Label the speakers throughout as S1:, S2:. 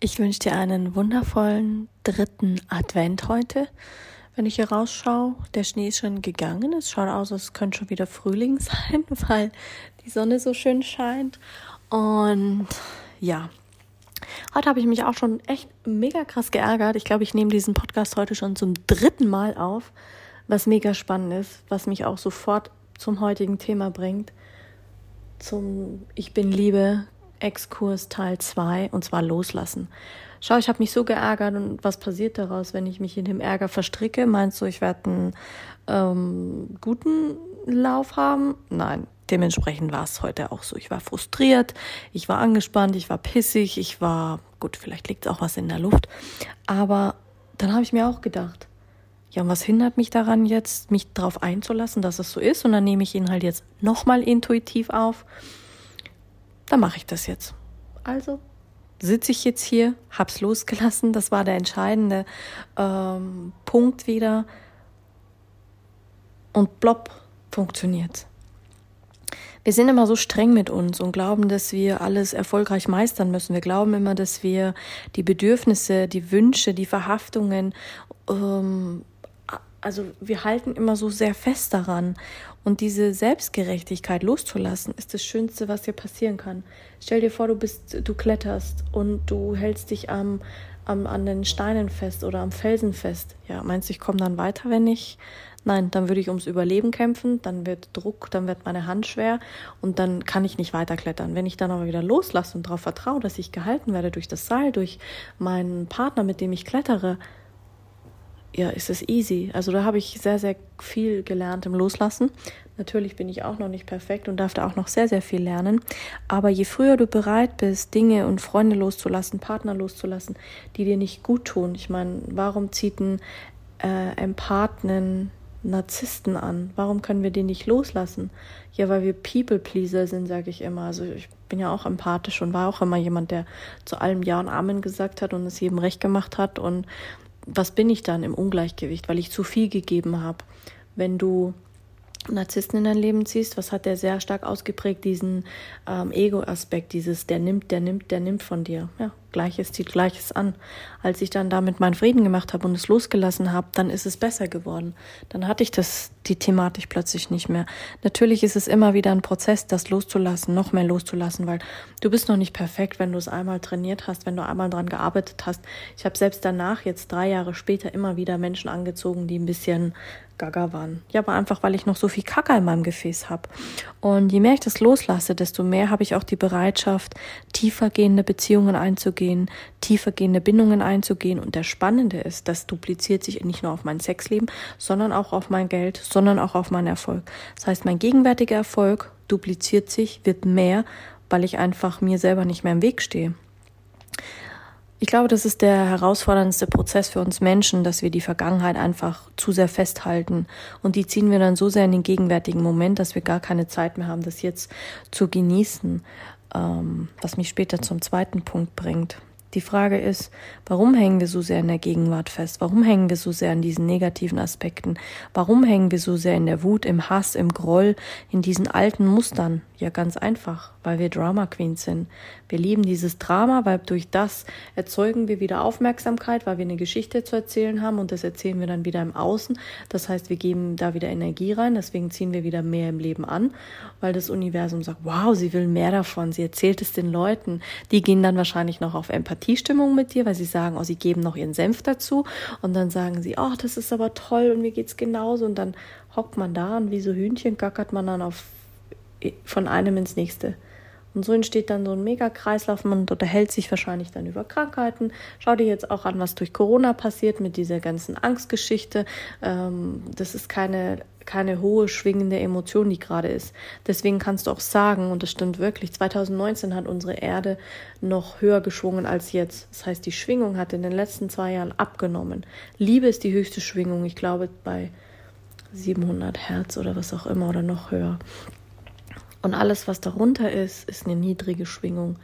S1: ich wünsche dir einen wundervollen dritten Advent heute. Wenn ich hier rausschaue, der Schnee ist schon gegangen. Es schaut aus, als könnte schon wieder Frühling sein, weil die Sonne so schön scheint. Und ja, heute habe ich mich auch schon echt mega krass geärgert. Ich glaube, ich nehme diesen Podcast heute schon zum dritten Mal auf, was mega spannend ist, was mich auch sofort zum heutigen Thema bringt. Zum Ich bin Liebe, Exkurs Teil 2 und zwar loslassen. Schau, ich habe mich so geärgert und was passiert daraus, wenn ich mich in dem Ärger verstricke? Meinst du, ich werde einen ähm, guten Lauf haben? Nein, dementsprechend war es heute auch so. Ich war frustriert, ich war angespannt, ich war pissig, ich war, gut, vielleicht liegt auch was in der Luft, aber dann habe ich mir auch gedacht, ja, und was hindert mich daran jetzt, mich darauf einzulassen, dass es so ist? Und dann nehme ich ihn halt jetzt nochmal intuitiv auf dann mache ich das jetzt. Also sitze ich jetzt hier, hab's losgelassen. Das war der entscheidende ähm, Punkt wieder. Und plopp, funktioniert. Wir sind immer so streng mit uns und glauben, dass wir alles erfolgreich meistern müssen. Wir glauben immer, dass wir die Bedürfnisse, die Wünsche, die Verhaftungen ähm, also wir halten immer so sehr fest daran. Und diese Selbstgerechtigkeit loszulassen, ist das Schönste, was dir passieren kann. Stell dir vor, du bist, du kletterst und du hältst dich am, am, an den Steinen fest oder am Felsen fest. Ja, meinst du, ich komme dann weiter, wenn ich. Nein, dann würde ich ums Überleben kämpfen, dann wird Druck, dann wird meine Hand schwer und dann kann ich nicht weiterklettern. Wenn ich dann aber wieder loslasse und darauf vertraue, dass ich gehalten werde durch das Seil, durch meinen Partner, mit dem ich klettere, ja, ist es easy. Also da habe ich sehr, sehr viel gelernt im Loslassen. Natürlich bin ich auch noch nicht perfekt und darf da auch noch sehr, sehr viel lernen. Aber je früher du bereit bist, Dinge und Freunde loszulassen, Partner loszulassen, die dir nicht gut tun. Ich meine, warum zieht ein äh, Empathen Narzissten an? Warum können wir den nicht loslassen? Ja, weil wir People-Pleaser sind, sage ich immer. Also ich bin ja auch empathisch und war auch immer jemand, der zu allem Ja und Amen gesagt hat und es jedem recht gemacht hat und was bin ich dann im Ungleichgewicht, weil ich zu viel gegeben habe. Wenn du Narzissten in dein Leben ziehst, was hat der sehr stark ausgeprägt, diesen ähm, Ego-Aspekt, dieses der nimmt, der nimmt, der nimmt von dir. Ja, Gleiches zieht Gleiches an. Als ich dann damit meinen Frieden gemacht habe und es losgelassen habe, dann ist es besser geworden. Dann hatte ich das, die Thematik plötzlich nicht mehr. Natürlich ist es immer wieder ein Prozess, das loszulassen, noch mehr loszulassen, weil du bist noch nicht perfekt, wenn du es einmal trainiert hast, wenn du einmal dran gearbeitet hast. Ich habe selbst danach, jetzt drei Jahre später, immer wieder Menschen angezogen, die ein bisschen gaga waren. Ja, aber einfach, weil ich noch so viel Kacke in meinem Gefäß habe. Und je mehr ich das loslasse, desto mehr habe ich auch die Bereitschaft, tiefergehende Beziehungen einzugehen tiefergehende Bindungen einzugehen. Und der Spannende ist, das dupliziert sich nicht nur auf mein Sexleben, sondern auch auf mein Geld, sondern auch auf meinen Erfolg. Das heißt, mein gegenwärtiger Erfolg dupliziert sich, wird mehr, weil ich einfach mir selber nicht mehr im Weg stehe. Ich glaube, das ist der herausforderndste Prozess für uns Menschen, dass wir die Vergangenheit einfach zu sehr festhalten. Und die ziehen wir dann so sehr in den gegenwärtigen Moment, dass wir gar keine Zeit mehr haben, das jetzt zu genießen ähm, was mich später zum zweiten Punkt bringt. Die Frage ist, warum hängen wir so sehr in der Gegenwart fest? Warum hängen wir so sehr an diesen negativen Aspekten? Warum hängen wir so sehr in der Wut, im Hass, im Groll, in diesen alten Mustern? Ja, ganz einfach, weil wir Drama Queens sind. Wir lieben dieses Drama, weil durch das erzeugen wir wieder Aufmerksamkeit, weil wir eine Geschichte zu erzählen haben und das erzählen wir dann wieder im Außen. Das heißt, wir geben da wieder Energie rein, deswegen ziehen wir wieder mehr im Leben an, weil das Universum sagt, wow, sie will mehr davon, sie erzählt es den Leuten. Die gehen dann wahrscheinlich noch auf Empathiestimmung mit dir, weil sie sagen, oh, sie geben noch ihren Senf dazu und dann sagen sie, oh, das ist aber toll und mir geht's genauso und dann hockt man da und wie so Hühnchen gackert man dann auf von einem ins nächste. Und so entsteht dann so ein Mega-Kreislauf. Man unterhält sich wahrscheinlich dann über Krankheiten. Schau dir jetzt auch an, was durch Corona passiert mit dieser ganzen Angstgeschichte. Ähm, das ist keine keine hohe schwingende Emotion, die gerade ist. Deswegen kannst du auch sagen, und das stimmt wirklich, 2019 hat unsere Erde noch höher geschwungen als jetzt. Das heißt, die Schwingung hat in den letzten zwei Jahren abgenommen. Liebe ist die höchste Schwingung, ich glaube bei 700 Hertz oder was auch immer oder noch höher. Und alles, was darunter ist, ist eine niedrige Schwingung.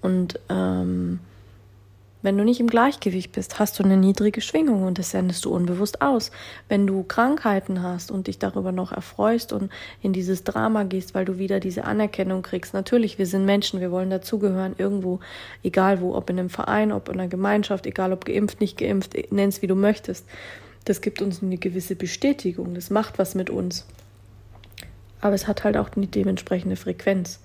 S1: Und ähm, wenn du nicht im Gleichgewicht bist, hast du eine niedrige Schwingung und das sendest du unbewusst aus. Wenn du Krankheiten hast und dich darüber noch erfreust und in dieses Drama gehst, weil du wieder diese Anerkennung kriegst. Natürlich, wir sind Menschen, wir wollen dazugehören, irgendwo, egal wo, ob in einem Verein, ob in einer Gemeinschaft, egal ob geimpft, nicht geimpft, nenn's wie du möchtest. Das gibt uns eine gewisse Bestätigung, das macht was mit uns. Aber es hat halt auch die dementsprechende Frequenz.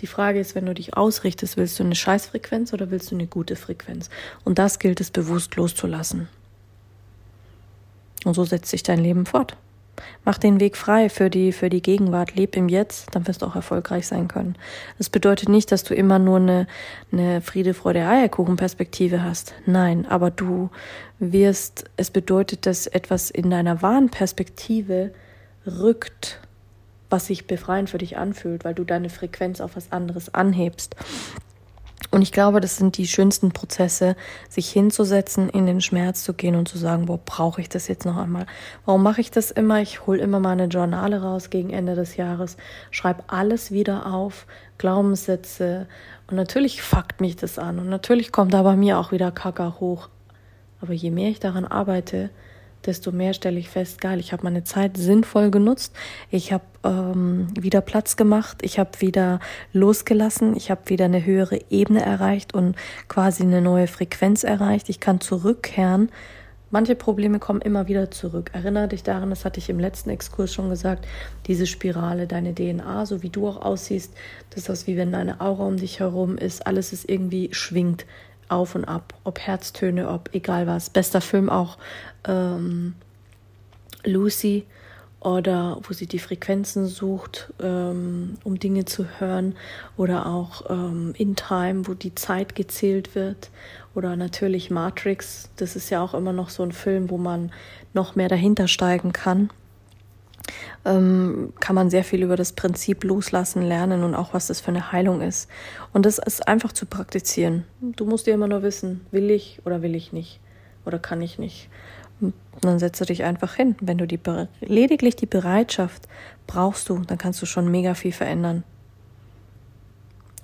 S1: Die Frage ist, wenn du dich ausrichtest, willst du eine Scheißfrequenz oder willst du eine gute Frequenz? Und das gilt es bewusst loszulassen. Und so setzt sich dein Leben fort. Mach den Weg frei für die, für die Gegenwart, leb im Jetzt, dann wirst du auch erfolgreich sein können. Das bedeutet nicht, dass du immer nur eine, eine Friede, Freude, Eierkuchen-Perspektive hast. Nein, aber du wirst, es bedeutet, dass etwas in deiner wahren Perspektive rückt was sich befreiend für dich anfühlt, weil du deine Frequenz auf was anderes anhebst. Und ich glaube, das sind die schönsten Prozesse, sich hinzusetzen, in den Schmerz zu gehen und zu sagen, boah, brauche ich das jetzt noch einmal? Warum mache ich das immer? Ich hole immer meine Journale raus gegen Ende des Jahres, schreibe alles wieder auf, Glaubenssätze. Und natürlich fuckt mich das an. Und natürlich kommt da bei mir auch wieder Kaka hoch. Aber je mehr ich daran arbeite, desto mehr stelle ich fest, geil, ich habe meine Zeit sinnvoll genutzt, ich habe ähm, wieder Platz gemacht, ich habe wieder losgelassen, ich habe wieder eine höhere Ebene erreicht und quasi eine neue Frequenz erreicht. Ich kann zurückkehren. Manche Probleme kommen immer wieder zurück. Erinnere dich daran, das hatte ich im letzten Exkurs schon gesagt, diese Spirale, deine DNA, so wie du auch aussiehst, das ist wie wenn deine Aura um dich herum ist, alles ist irgendwie schwingt auf und ab, ob Herztöne, ob egal was. Bester Film auch ähm, Lucy oder wo sie die Frequenzen sucht, ähm, um Dinge zu hören oder auch ähm, In Time, wo die Zeit gezählt wird oder natürlich Matrix, das ist ja auch immer noch so ein Film, wo man noch mehr dahinter steigen kann ähm, kann man sehr viel über das Prinzip loslassen lernen und auch was das für eine Heilung ist. Und das ist einfach zu praktizieren. Du musst dir immer nur wissen, will ich oder will ich nicht oder kann ich nicht. Und dann setzt du dich einfach hin. Wenn du die, lediglich die Bereitschaft brauchst du, dann kannst du schon mega viel verändern.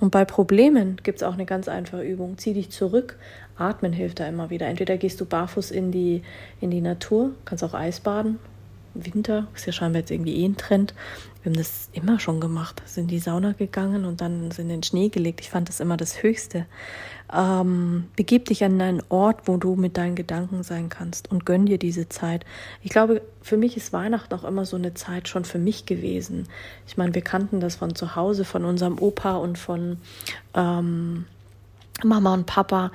S1: Und bei Problemen gibt es auch eine ganz einfache Übung. Zieh dich zurück. Atmen hilft da immer wieder. Entweder gehst du barfuß in die, in die Natur, kannst auch Eisbaden Winter, ist ja scheinbar jetzt irgendwie eh ein Trend. Wir haben das immer schon gemacht, sind in die Sauna gegangen und dann sind in den Schnee gelegt. Ich fand das immer das Höchste. Ähm, begib dich an einen Ort, wo du mit deinen Gedanken sein kannst und gönn dir diese Zeit. Ich glaube, für mich ist Weihnachten auch immer so eine Zeit schon für mich gewesen. Ich meine, wir kannten das von zu Hause, von unserem Opa und von ähm, Mama und Papa,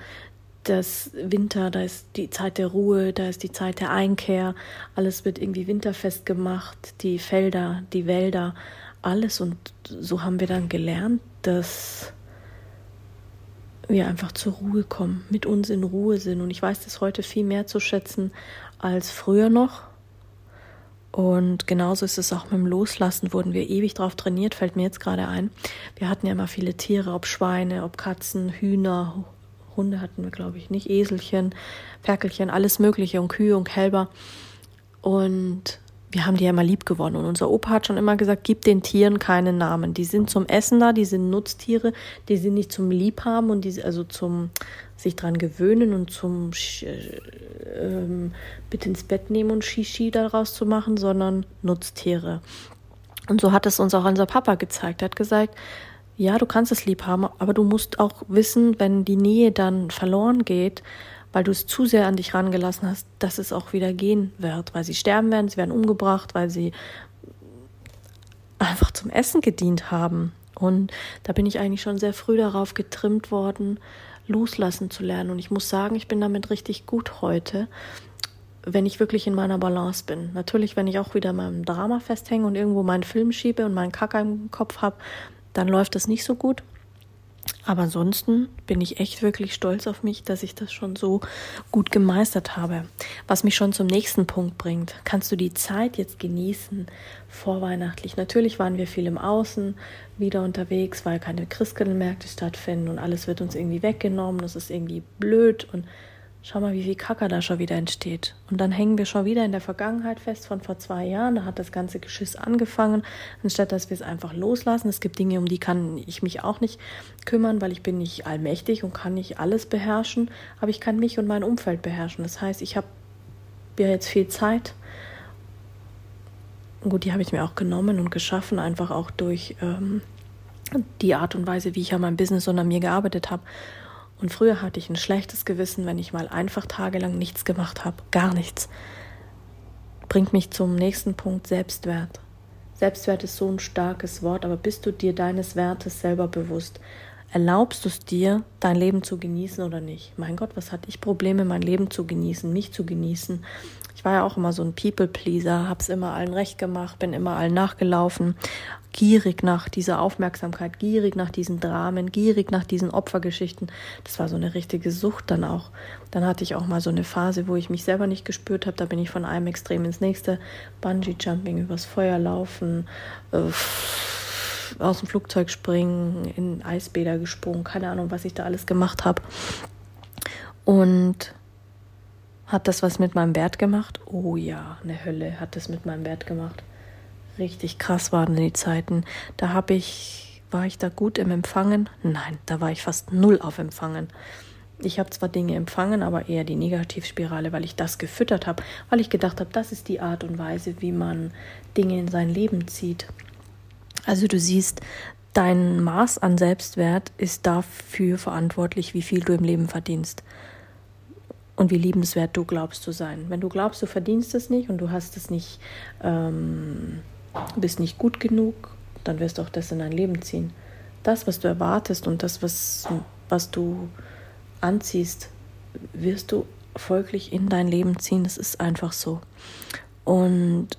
S1: das Winter, da ist die Zeit der Ruhe, da ist die Zeit der Einkehr, alles wird irgendwie winterfest gemacht, die Felder, die Wälder, alles. Und so haben wir dann gelernt, dass wir einfach zur Ruhe kommen, mit uns in Ruhe sind. Und ich weiß das heute viel mehr zu schätzen als früher noch. Und genauso ist es auch mit dem Loslassen, wurden wir ewig drauf trainiert, fällt mir jetzt gerade ein. Wir hatten ja immer viele Tiere, ob Schweine, ob Katzen, Hühner, Hunde hatten wir, glaube ich, nicht. Eselchen, Ferkelchen, alles Mögliche und Kühe und Kälber. Und wir haben die ja immer lieb gewonnen. Und unser Opa hat schon immer gesagt, gib den Tieren keinen Namen. Die sind zum Essen da, die sind Nutztiere, die sind nicht zum Liebhaben und die, also zum sich dran gewöhnen und zum äh, ähm, bitte ins Bett nehmen und Shishi daraus zu machen, sondern Nutztiere. Und so hat es uns auch unser Papa gezeigt. Er hat gesagt, ja, du kannst es lieb haben, aber du musst auch wissen, wenn die Nähe dann verloren geht, weil du es zu sehr an dich rangelassen hast, dass es auch wieder gehen wird, weil sie sterben werden, sie werden umgebracht, weil sie einfach zum Essen gedient haben. Und da bin ich eigentlich schon sehr früh darauf getrimmt worden, loslassen zu lernen. Und ich muss sagen, ich bin damit richtig gut heute, wenn ich wirklich in meiner Balance bin. Natürlich, wenn ich auch wieder in meinem Drama festhänge und irgendwo meinen Film schiebe und meinen Kacker im Kopf habe, dann läuft das nicht so gut. Aber ansonsten bin ich echt wirklich stolz auf mich, dass ich das schon so gut gemeistert habe. Was mich schon zum nächsten Punkt bringt. Kannst du die Zeit jetzt genießen, vorweihnachtlich? Natürlich waren wir viel im Außen wieder unterwegs, weil keine Christkindlmärkte stattfinden und alles wird uns irgendwie weggenommen. Das ist irgendwie blöd und Schau mal, wie viel Kacker da schon wieder entsteht. Und dann hängen wir schon wieder in der Vergangenheit fest von vor zwei Jahren. Da hat das ganze Geschiss angefangen, anstatt dass wir es einfach loslassen. Es gibt Dinge, um die kann ich mich auch nicht kümmern, weil ich bin nicht allmächtig und kann nicht alles beherrschen. Aber ich kann mich und mein Umfeld beherrschen. Das heißt, ich habe ja jetzt viel Zeit. Gut, die habe ich mir auch genommen und geschaffen, einfach auch durch ähm, die Art und Weise, wie ich an meinem Business und an mir gearbeitet habe. Und früher hatte ich ein schlechtes Gewissen, wenn ich mal einfach tagelang nichts gemacht habe. Gar nichts. Bringt mich zum nächsten Punkt Selbstwert. Selbstwert ist so ein starkes Wort, aber bist du dir deines Wertes selber bewusst? Erlaubst du es dir, dein Leben zu genießen oder nicht? Mein Gott, was hatte ich Probleme, mein Leben zu genießen, mich zu genießen? Ich war ja auch immer so ein People-Pleaser, hab's immer allen recht gemacht, bin immer allen nachgelaufen, gierig nach dieser Aufmerksamkeit, gierig nach diesen Dramen, gierig nach diesen Opfergeschichten. Das war so eine richtige Sucht dann auch. Dann hatte ich auch mal so eine Phase, wo ich mich selber nicht gespürt habe. Da bin ich von einem Extrem ins nächste. Bungee-Jumping, übers Feuer laufen, äh, aus dem Flugzeug springen, in Eisbäder gesprungen, keine Ahnung, was ich da alles gemacht habe. Und hat das was mit meinem Wert gemacht? Oh ja, eine Hölle hat das mit meinem Wert gemacht. Richtig krass waren die Zeiten. Da habe ich, war ich da gut im Empfangen? Nein, da war ich fast null auf Empfangen. Ich habe zwar Dinge empfangen, aber eher die Negativspirale, weil ich das gefüttert habe, weil ich gedacht habe, das ist die Art und Weise, wie man Dinge in sein Leben zieht. Also du siehst, dein Maß an Selbstwert ist dafür verantwortlich, wie viel du im Leben verdienst und wie liebenswert du glaubst zu sein. Wenn du glaubst, du verdienst es nicht und du hast es nicht, ähm, bist nicht gut genug, dann wirst du auch das in dein Leben ziehen. Das, was du erwartest und das, was, was du anziehst, wirst du folglich in dein Leben ziehen. Das ist einfach so. Und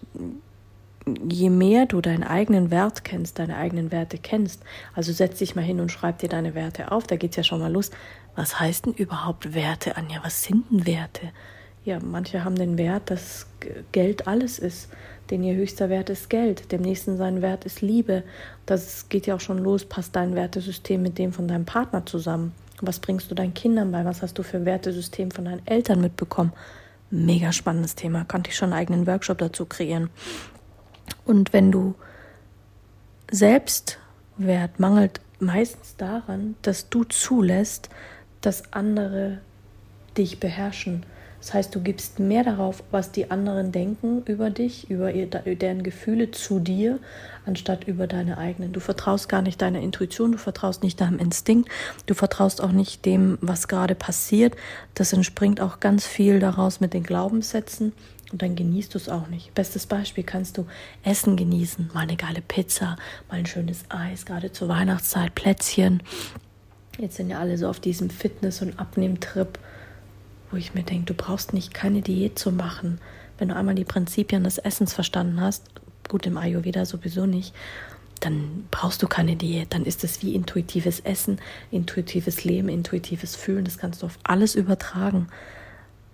S1: je mehr du deinen eigenen Wert kennst, deine eigenen Werte kennst, also setz dich mal hin und schreib dir deine Werte auf, da geht es ja schon mal los. Was heißt denn überhaupt Werte, Anja? Was sind denn Werte? Ja, manche haben den Wert, dass Geld alles ist. Denn ihr höchster Wert ist Geld. Dem nächsten sein Wert ist Liebe. Das geht ja auch schon los. Passt dein Wertesystem mit dem von deinem Partner zusammen? Was bringst du deinen Kindern bei? Was hast du für ein Wertesystem von deinen Eltern mitbekommen? Mega spannendes Thema. Konnte ich schon einen eigenen Workshop dazu kreieren. Und wenn du Selbstwert mangelt meistens daran, dass du zulässt, dass andere dich beherrschen. Das heißt, du gibst mehr darauf, was die anderen denken über dich, über deren Gefühle zu dir, anstatt über deine eigenen. Du vertraust gar nicht deiner Intuition, du vertraust nicht deinem Instinkt, du vertraust auch nicht dem, was gerade passiert. Das entspringt auch ganz viel daraus mit den Glaubenssätzen und dann genießt du es auch nicht. Bestes Beispiel kannst du Essen genießen, mal eine geile Pizza, mal ein schönes Eis, gerade zur Weihnachtszeit, Plätzchen Jetzt sind ja alle so auf diesem Fitness- und Abnehmtrip, wo ich mir denke, du brauchst nicht keine Diät zu machen. Wenn du einmal die Prinzipien des Essens verstanden hast, gut im Ayurveda sowieso nicht, dann brauchst du keine Diät. Dann ist es wie intuitives Essen, intuitives Leben, intuitives Fühlen. Das kannst du auf alles übertragen.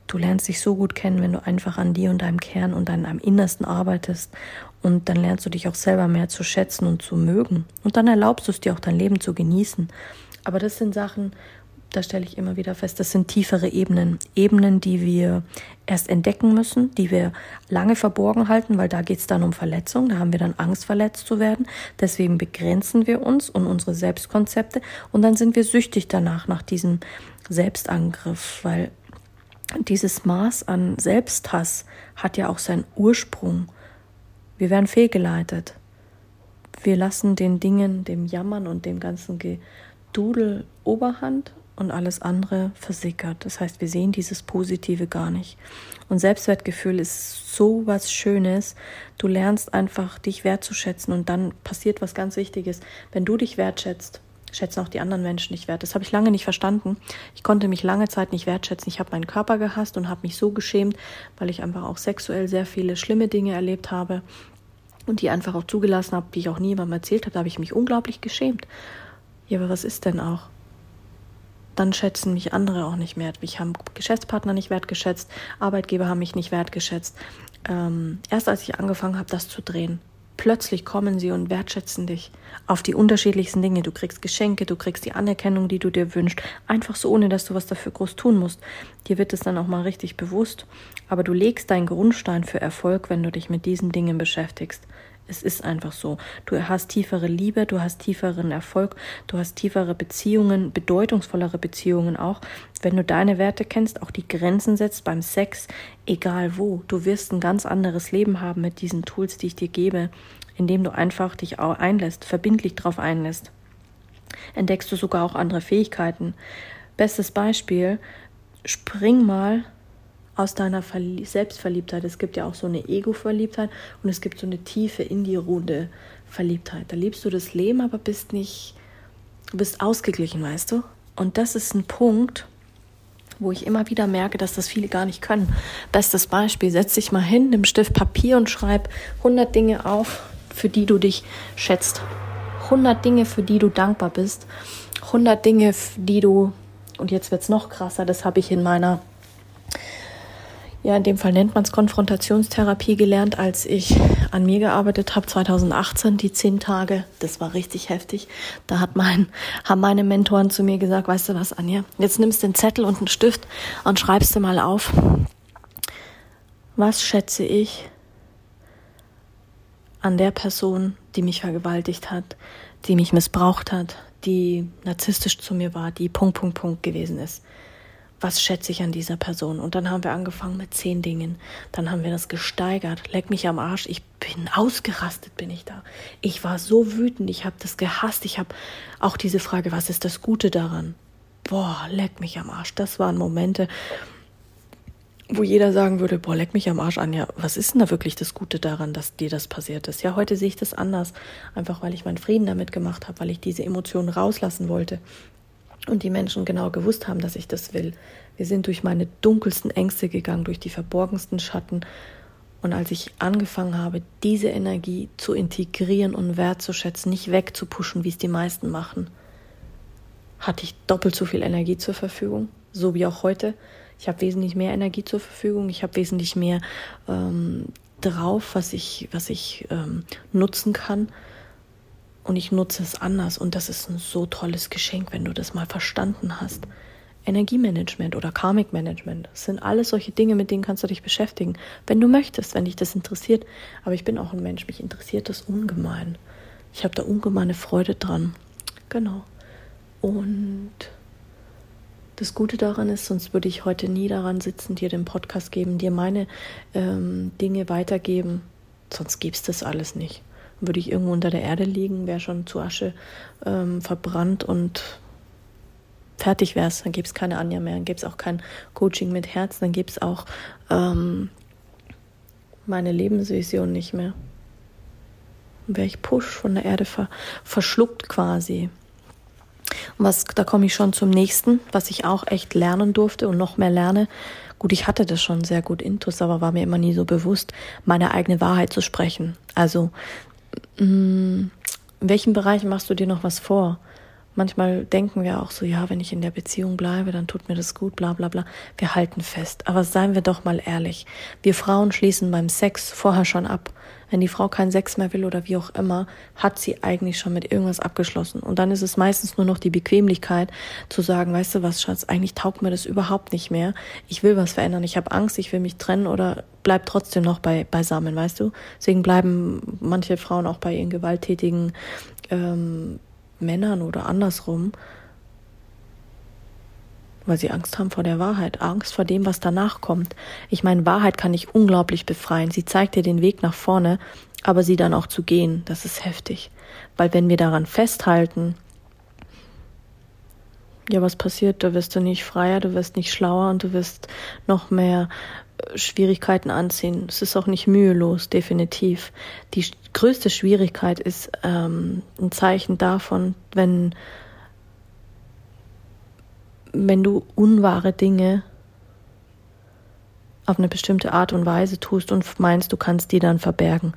S1: Du lernst dich so gut kennen, wenn du einfach an dir und deinem Kern und deinem Innersten arbeitest. Und dann lernst du dich auch selber mehr zu schätzen und zu mögen. Und dann erlaubst du es dir auch dein Leben zu genießen. Aber das sind Sachen, da stelle ich immer wieder fest, das sind tiefere Ebenen. Ebenen, die wir erst entdecken müssen, die wir lange verborgen halten, weil da geht es dann um Verletzung, da haben wir dann Angst, verletzt zu werden. Deswegen begrenzen wir uns und unsere Selbstkonzepte und dann sind wir süchtig danach, nach diesem Selbstangriff, weil dieses Maß an Selbsthass hat ja auch seinen Ursprung. Wir werden fehlgeleitet. Wir lassen den Dingen, dem Jammern und dem ganzen Ge Dudel Oberhand und alles andere versickert. Das heißt, wir sehen dieses Positive gar nicht. Und Selbstwertgefühl ist so was Schönes. Du lernst einfach, dich wertzuschätzen und dann passiert was ganz Wichtiges. Wenn du dich wertschätzt, schätzen auch die anderen Menschen dich wert. Das habe ich lange nicht verstanden. Ich konnte mich lange Zeit nicht wertschätzen. Ich habe meinen Körper gehasst und habe mich so geschämt, weil ich einfach auch sexuell sehr viele schlimme Dinge erlebt habe und die einfach auch zugelassen habe, die ich auch niemandem erzählt habe. Da habe ich mich unglaublich geschämt. Ja, aber was ist denn auch? dann schätzen mich andere auch nicht mehr. Ich habe Geschäftspartner nicht wertgeschätzt, Arbeitgeber haben mich nicht wertgeschätzt. Ähm, erst als ich angefangen habe, das zu drehen, plötzlich kommen sie und wertschätzen dich auf die unterschiedlichsten Dinge. Du kriegst Geschenke, du kriegst die Anerkennung, die du dir wünschst, einfach so, ohne dass du was dafür groß tun musst. Dir wird es dann auch mal richtig bewusst, aber du legst deinen Grundstein für Erfolg, wenn du dich mit diesen Dingen beschäftigst. Es ist einfach so. Du hast tiefere Liebe, du hast tieferen Erfolg, du hast tiefere Beziehungen, bedeutungsvollere Beziehungen auch, wenn du deine Werte kennst, auch die Grenzen setzt beim Sex, egal wo. Du wirst ein ganz anderes Leben haben mit diesen Tools, die ich dir gebe, indem du einfach dich auch einlässt, verbindlich drauf einlässt. Entdeckst du sogar auch andere Fähigkeiten. Bestes Beispiel, spring mal aus deiner Verlie Selbstverliebtheit. Es gibt ja auch so eine Ego-Verliebtheit und es gibt so eine tiefe, in die Runde Verliebtheit. Da liebst du das Leben, aber bist nicht, du bist ausgeglichen, weißt du? Und das ist ein Punkt, wo ich immer wieder merke, dass das viele gar nicht können. Bestes Beispiel, setz dich mal hin, nimm Stift Papier und schreib 100 Dinge auf, für die du dich schätzt. 100 Dinge, für die du dankbar bist. 100 Dinge, die du, und jetzt wird es noch krasser, das habe ich in meiner ja, in dem Fall nennt man es Konfrontationstherapie gelernt, als ich an mir gearbeitet habe, 2018, die zehn Tage. Das war richtig heftig. Da hat mein, haben meine Mentoren zu mir gesagt, weißt du was, Anja, jetzt nimmst du einen Zettel und einen Stift und schreibst du mal auf, was schätze ich an der Person, die mich vergewaltigt hat, die mich missbraucht hat, die narzisstisch zu mir war, die Punkt, Punkt, Punkt gewesen ist was schätze ich an dieser Person? Und dann haben wir angefangen mit zehn Dingen. Dann haben wir das gesteigert. Leck mich am Arsch. Ich bin ausgerastet, bin ich da. Ich war so wütend. Ich habe das gehasst. Ich habe auch diese Frage, was ist das Gute daran? Boah, leck mich am Arsch. Das waren Momente, wo jeder sagen würde, boah, leck mich am Arsch an. Ja, was ist denn da wirklich das Gute daran, dass dir das passiert ist? Ja, heute sehe ich das anders. Einfach weil ich meinen Frieden damit gemacht habe, weil ich diese Emotionen rauslassen wollte und die Menschen genau gewusst haben, dass ich das will. Wir sind durch meine dunkelsten Ängste gegangen, durch die verborgensten Schatten. Und als ich angefangen habe, diese Energie zu integrieren und wertzuschätzen, nicht wegzupuschen, wie es die meisten machen, hatte ich doppelt so viel Energie zur Verfügung, so wie auch heute. Ich habe wesentlich mehr Energie zur Verfügung, ich habe wesentlich mehr ähm, drauf, was ich, was ich ähm, nutzen kann und ich nutze es anders und das ist ein so tolles Geschenk, wenn du das mal verstanden hast. Energiemanagement oder Karmic Management, das sind alles solche Dinge, mit denen kannst du dich beschäftigen, wenn du möchtest, wenn dich das interessiert. Aber ich bin auch ein Mensch, mich interessiert das ungemein. Ich habe da ungemeine Freude dran. Genau. Und das Gute daran ist, sonst würde ich heute nie daran sitzen, dir den Podcast geben, dir meine ähm, Dinge weitergeben. Sonst gäbe es das alles nicht würde ich irgendwo unter der Erde liegen, wäre schon zu Asche ähm, verbrannt und fertig wäre es. Dann gäbe es keine Anja mehr, dann gäbe es auch kein Coaching mit Herz, dann gäbe es auch ähm, meine Lebensvision nicht mehr. Dann wäre ich push von der Erde ver verschluckt quasi. Was, da komme ich schon zum nächsten, was ich auch echt lernen durfte und noch mehr lerne. Gut, ich hatte das schon sehr gut intus, aber war mir immer nie so bewusst, meine eigene Wahrheit zu sprechen. Also in welchen Bereichen machst du dir noch was vor? Manchmal denken wir auch so, ja, wenn ich in der Beziehung bleibe, dann tut mir das gut, bla bla bla. Wir halten fest. Aber seien wir doch mal ehrlich. Wir Frauen schließen beim Sex vorher schon ab. Wenn die Frau keinen Sex mehr will oder wie auch immer, hat sie eigentlich schon mit irgendwas abgeschlossen. Und dann ist es meistens nur noch die Bequemlichkeit zu sagen, weißt du was, Schatz, eigentlich taugt mir das überhaupt nicht mehr. Ich will was verändern. Ich habe Angst, ich will mich trennen oder bleib trotzdem noch bei, beisammen, weißt du? Deswegen bleiben manche Frauen auch bei ihren gewalttätigen ähm, Männern oder andersrum, weil sie Angst haben vor der Wahrheit, Angst vor dem, was danach kommt. Ich meine, Wahrheit kann dich unglaublich befreien. Sie zeigt dir den Weg nach vorne, aber sie dann auch zu gehen, das ist heftig. Weil wenn wir daran festhalten, ja, was passiert? Da wirst du nicht freier, du wirst nicht schlauer und du wirst noch mehr Schwierigkeiten anziehen. Es ist auch nicht mühelos, definitiv. Die größte Schwierigkeit ist ähm, ein Zeichen davon, wenn, wenn du unwahre Dinge auf eine bestimmte Art und Weise tust und meinst, du kannst die dann verbergen.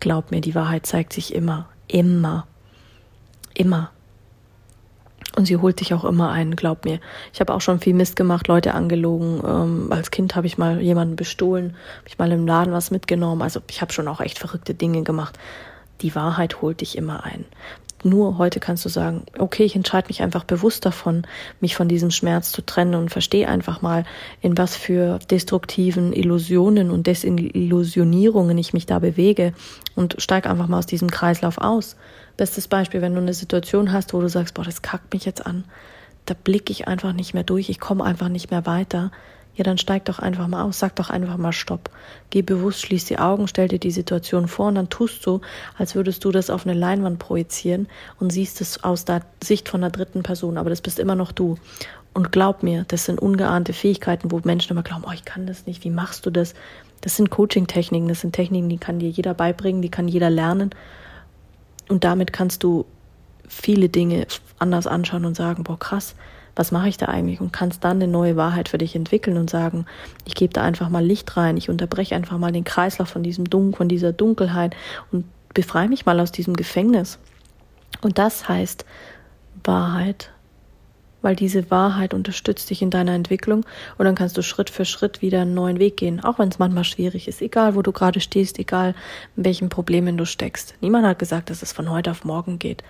S1: Glaub mir, die Wahrheit zeigt sich immer, immer, immer. Und sie holt dich auch immer ein, glaub mir. Ich habe auch schon viel Mist gemacht, Leute angelogen. Ähm, als Kind habe ich mal jemanden bestohlen, habe ich mal im Laden was mitgenommen. Also ich habe schon auch echt verrückte Dinge gemacht. Die Wahrheit holt dich immer ein. Nur heute kannst du sagen, okay, ich entscheide mich einfach bewusst davon, mich von diesem Schmerz zu trennen und verstehe einfach mal, in was für destruktiven Illusionen und Desillusionierungen ich mich da bewege und steig einfach mal aus diesem Kreislauf aus. Bestes Beispiel, wenn du eine Situation hast, wo du sagst, boah, das kackt mich jetzt an, da blicke ich einfach nicht mehr durch, ich komme einfach nicht mehr weiter. Ja, dann steig doch einfach mal aus, sag doch einfach mal Stopp. Geh bewusst, schließ die Augen, stell dir die Situation vor und dann tust du, als würdest du das auf eine Leinwand projizieren und siehst es aus der Sicht von einer dritten Person, aber das bist immer noch du. Und glaub mir, das sind ungeahnte Fähigkeiten, wo Menschen immer glauben, oh, ich kann das nicht, wie machst du das? Das sind Coaching-Techniken, das sind Techniken, die kann dir jeder beibringen, die kann jeder lernen. Und damit kannst du viele Dinge anders anschauen und sagen, boah, krass, was mache ich da eigentlich? Und kannst dann eine neue Wahrheit für dich entwickeln und sagen, ich gebe da einfach mal Licht rein, ich unterbreche einfach mal den Kreislauf von diesem Dunkel, von dieser Dunkelheit und befreie mich mal aus diesem Gefängnis. Und das heißt Wahrheit, weil diese Wahrheit unterstützt dich in deiner Entwicklung und dann kannst du Schritt für Schritt wieder einen neuen Weg gehen, auch wenn es manchmal schwierig ist, egal wo du gerade stehst, egal in welchen Problemen du steckst. Niemand hat gesagt, dass es von heute auf morgen geht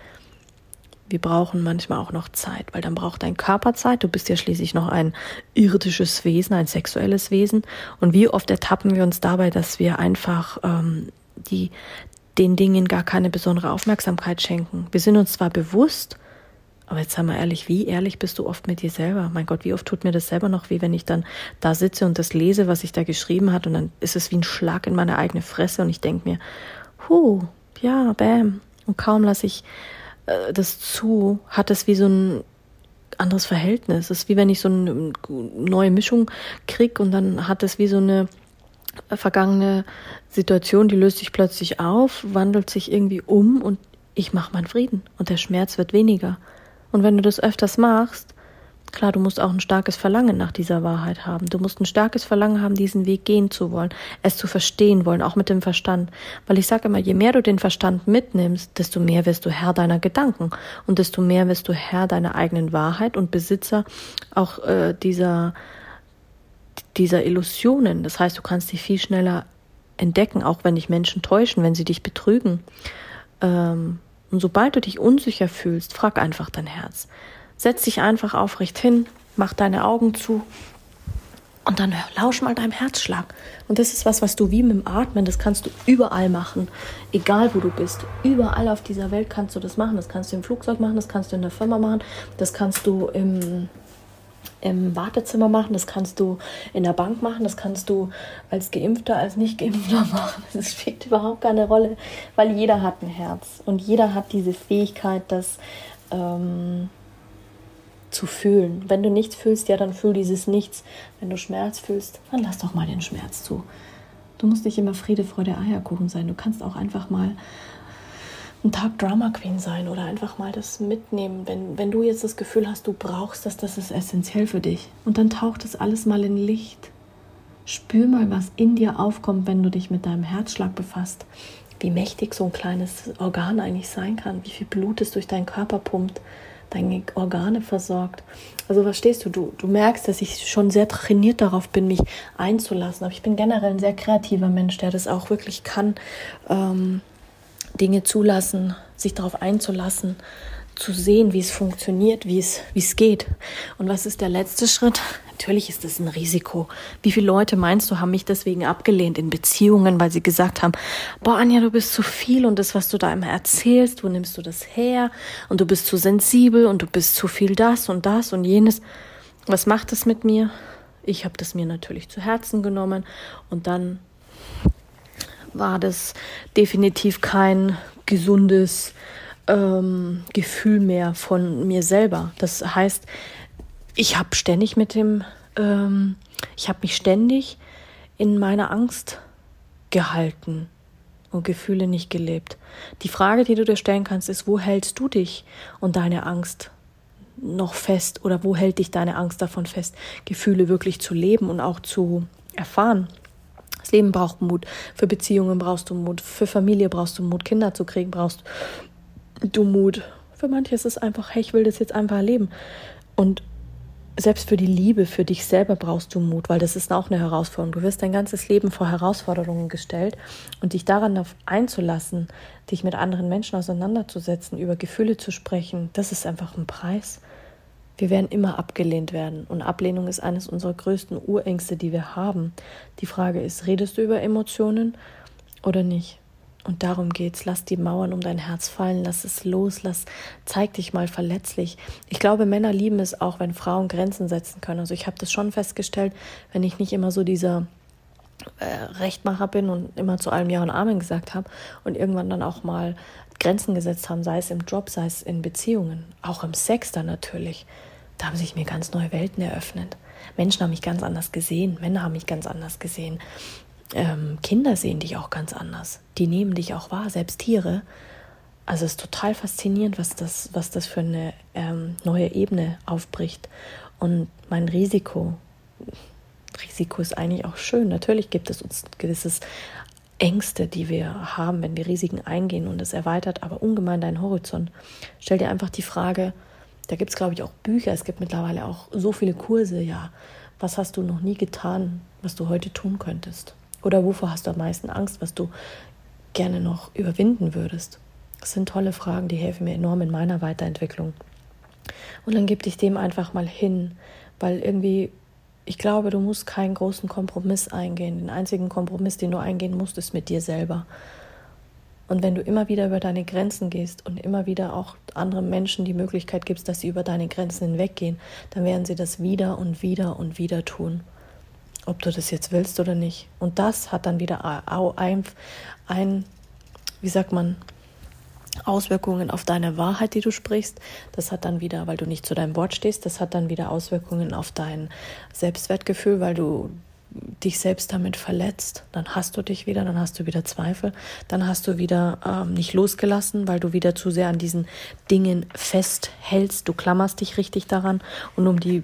S1: wir brauchen manchmal auch noch Zeit, weil dann braucht dein Körper Zeit. Du bist ja schließlich noch ein irdisches Wesen, ein sexuelles Wesen. Und wie oft ertappen wir uns dabei, dass wir einfach ähm, die, den Dingen gar keine besondere Aufmerksamkeit schenken. Wir sind uns zwar bewusst, aber jetzt sei mal ehrlich, wie ehrlich bist du oft mit dir selber? Mein Gott, wie oft tut mir das selber noch weh, wenn ich dann da sitze und das lese, was ich da geschrieben hat und dann ist es wie ein Schlag in meine eigene Fresse und ich denke mir, huh, ja, bam. Und kaum lasse ich äh, das zu, hat es wie so ein anderes Verhältnis. Es ist wie wenn ich so eine neue Mischung krieg und dann hat es wie so eine vergangene Situation, die löst sich plötzlich auf, wandelt sich irgendwie um und ich mache meinen Frieden und der Schmerz wird weniger. Und wenn du das öfters machst, Klar, du musst auch ein starkes Verlangen nach dieser Wahrheit haben. Du musst ein starkes Verlangen haben, diesen Weg gehen zu wollen, es zu verstehen wollen, auch mit dem Verstand. Weil ich sage immer, je mehr du den Verstand mitnimmst, desto mehr wirst du Herr deiner Gedanken und desto mehr wirst du Herr deiner eigenen Wahrheit und Besitzer auch äh, dieser, dieser Illusionen. Das heißt, du kannst dich viel schneller entdecken, auch wenn dich Menschen täuschen, wenn sie dich betrügen. Ähm, und sobald du dich unsicher fühlst, frag einfach dein Herz. Setz dich einfach aufrecht hin, mach deine Augen zu und dann lausch mal deinem Herzschlag. Und das ist was, was du wie mit dem Atmen, das kannst du überall machen, egal wo du bist. Überall auf dieser Welt kannst du das machen. Das kannst du im Flugzeug machen, das kannst du in der Firma machen, das kannst du im, im Wartezimmer machen, das kannst du in der Bank machen, das kannst du als Geimpfter, als Nicht-Geimpfter machen. Das spielt überhaupt keine Rolle, weil jeder hat ein Herz und jeder hat diese Fähigkeit, dass. Ähm, zu fühlen. Wenn du nichts fühlst, ja, dann fühl dieses Nichts. Wenn du Schmerz fühlst, dann lass doch mal den Schmerz zu. Du musst nicht immer Friede, Freude, Eierkuchen sein. Du kannst auch einfach mal einen Tag Drama Queen sein oder einfach mal das mitnehmen. Wenn, wenn du jetzt das Gefühl hast, du brauchst das, das ist essentiell für dich. Und dann taucht das alles mal in Licht. Spür mal, was in dir aufkommt, wenn du dich mit deinem Herzschlag befasst. Wie mächtig so ein kleines Organ eigentlich sein kann, wie viel Blut es durch deinen Körper pumpt, deine Organe versorgt. Also verstehst du, du, du merkst, dass ich schon sehr trainiert darauf bin, mich einzulassen. Aber ich bin generell ein sehr kreativer Mensch, der das auch wirklich kann, ähm, Dinge zulassen, sich darauf einzulassen, zu sehen, wie es funktioniert, wie es, wie es geht. Und was ist der letzte Schritt? Natürlich ist das ein Risiko. Wie viele Leute meinst du, haben mich deswegen abgelehnt in Beziehungen, weil sie gesagt haben, boah, Anja, du bist zu viel und das, was du da immer erzählst, wo nimmst du das her? Und du bist zu sensibel und du bist zu viel das und das und jenes. Was macht das mit mir? Ich habe das mir natürlich zu Herzen genommen und dann war das definitiv kein gesundes ähm, Gefühl mehr von mir selber. Das heißt, ich habe ständig mit dem, ähm, ich habe mich ständig in meiner Angst gehalten und Gefühle nicht gelebt. Die Frage, die du dir stellen kannst, ist, wo hältst du dich und deine Angst noch fest oder wo hält dich deine Angst davon fest, Gefühle wirklich zu leben und auch zu erfahren? Das Leben braucht Mut. Für Beziehungen brauchst du Mut. Für Familie brauchst du Mut. Kinder zu kriegen brauchst du Mut Für manche ist es einfach, hey, ich will das jetzt einfach erleben. Und selbst für die Liebe, für dich selber brauchst du Mut, weil das ist auch eine Herausforderung. Du wirst dein ganzes Leben vor Herausforderungen gestellt und dich daran einzulassen, dich mit anderen Menschen auseinanderzusetzen, über Gefühle zu sprechen, das ist einfach ein Preis. Wir werden immer abgelehnt werden und Ablehnung ist eines unserer größten Urängste, die wir haben. Die Frage ist, redest du über Emotionen oder nicht? Und darum geht's. Lass die Mauern um dein Herz fallen, lass es los, lass, zeig dich mal verletzlich. Ich glaube, Männer lieben es auch, wenn Frauen Grenzen setzen können. Also ich habe das schon festgestellt, wenn ich nicht immer so dieser äh, Rechtmacher bin und immer zu allem Ja und Amen gesagt habe und irgendwann dann auch mal Grenzen gesetzt haben, sei es im Job, sei es in Beziehungen, auch im Sex dann natürlich. Da haben sich mir ganz neue Welten eröffnet. Menschen haben mich ganz anders gesehen, Männer haben mich ganz anders gesehen ähm, Kinder sehen dich auch ganz anders. Die nehmen dich auch wahr, selbst Tiere. Also es ist total faszinierend, was das, was das für eine ähm, neue Ebene aufbricht. Und mein Risiko, Risiko ist eigentlich auch schön. Natürlich gibt es uns gewisses Ängste, die wir haben, wenn wir Risiken eingehen und es erweitert aber ungemein deinen Horizont. Stell dir einfach die Frage, da gibt es, glaube ich, auch Bücher, es gibt mittlerweile auch so viele Kurse, ja. Was hast du noch nie getan, was du heute tun könntest? Oder wovor hast du am meisten Angst, was du gerne noch überwinden würdest? Das sind tolle Fragen, die helfen mir enorm in meiner Weiterentwicklung. Und dann gib dich dem einfach mal hin, weil irgendwie, ich glaube, du musst keinen großen Kompromiss eingehen. Den einzigen Kompromiss, den du eingehen musst, ist mit dir selber. Und wenn du immer wieder über deine Grenzen gehst und immer wieder auch anderen Menschen die Möglichkeit gibst, dass sie über deine Grenzen hinweggehen, dann werden sie das wieder und wieder und wieder tun ob du das jetzt willst oder nicht. Und das hat dann wieder ein, ein wie sagt man, Auswirkungen auf deine Wahrheit, die du sprichst. Das hat dann wieder, weil du nicht zu deinem Wort stehst, das hat dann wieder Auswirkungen auf dein Selbstwertgefühl, weil du dich selbst damit verletzt, dann hast du dich wieder, dann hast du wieder Zweifel, dann hast du wieder ähm, nicht losgelassen, weil du wieder zu sehr an diesen Dingen festhältst, du klammerst dich richtig daran und um die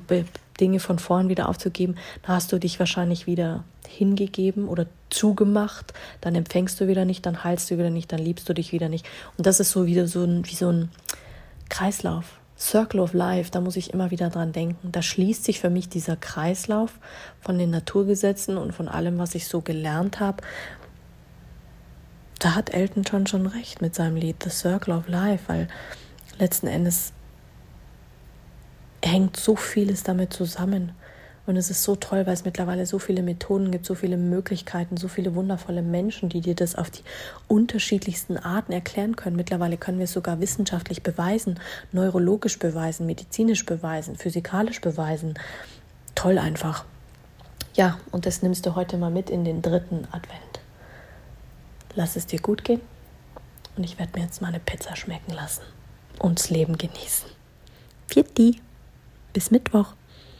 S1: Dinge von vorn wieder aufzugeben, dann hast du dich wahrscheinlich wieder hingegeben oder zugemacht, dann empfängst du wieder nicht, dann heilst du wieder nicht, dann liebst du dich wieder nicht. Und das ist so wieder so ein, wie so ein Kreislauf. Circle of Life, da muss ich immer wieder dran denken. Da schließt sich für mich dieser Kreislauf von den Naturgesetzen und von allem, was ich so gelernt habe. Da hat Elton John schon recht mit seinem Lied The Circle of Life, weil letzten Endes hängt so vieles damit zusammen. Und es ist so toll, weil es mittlerweile so viele Methoden gibt, so viele Möglichkeiten, so viele wundervolle Menschen, die dir das auf die unterschiedlichsten Arten erklären können. Mittlerweile können wir es sogar wissenschaftlich beweisen, neurologisch beweisen, medizinisch beweisen, physikalisch beweisen. Toll einfach. Ja, und das nimmst du heute mal mit in den dritten Advent. Lass es dir gut gehen und ich werde mir jetzt mal eine Pizza schmecken lassen und das Leben genießen. Die! Bis Mittwoch.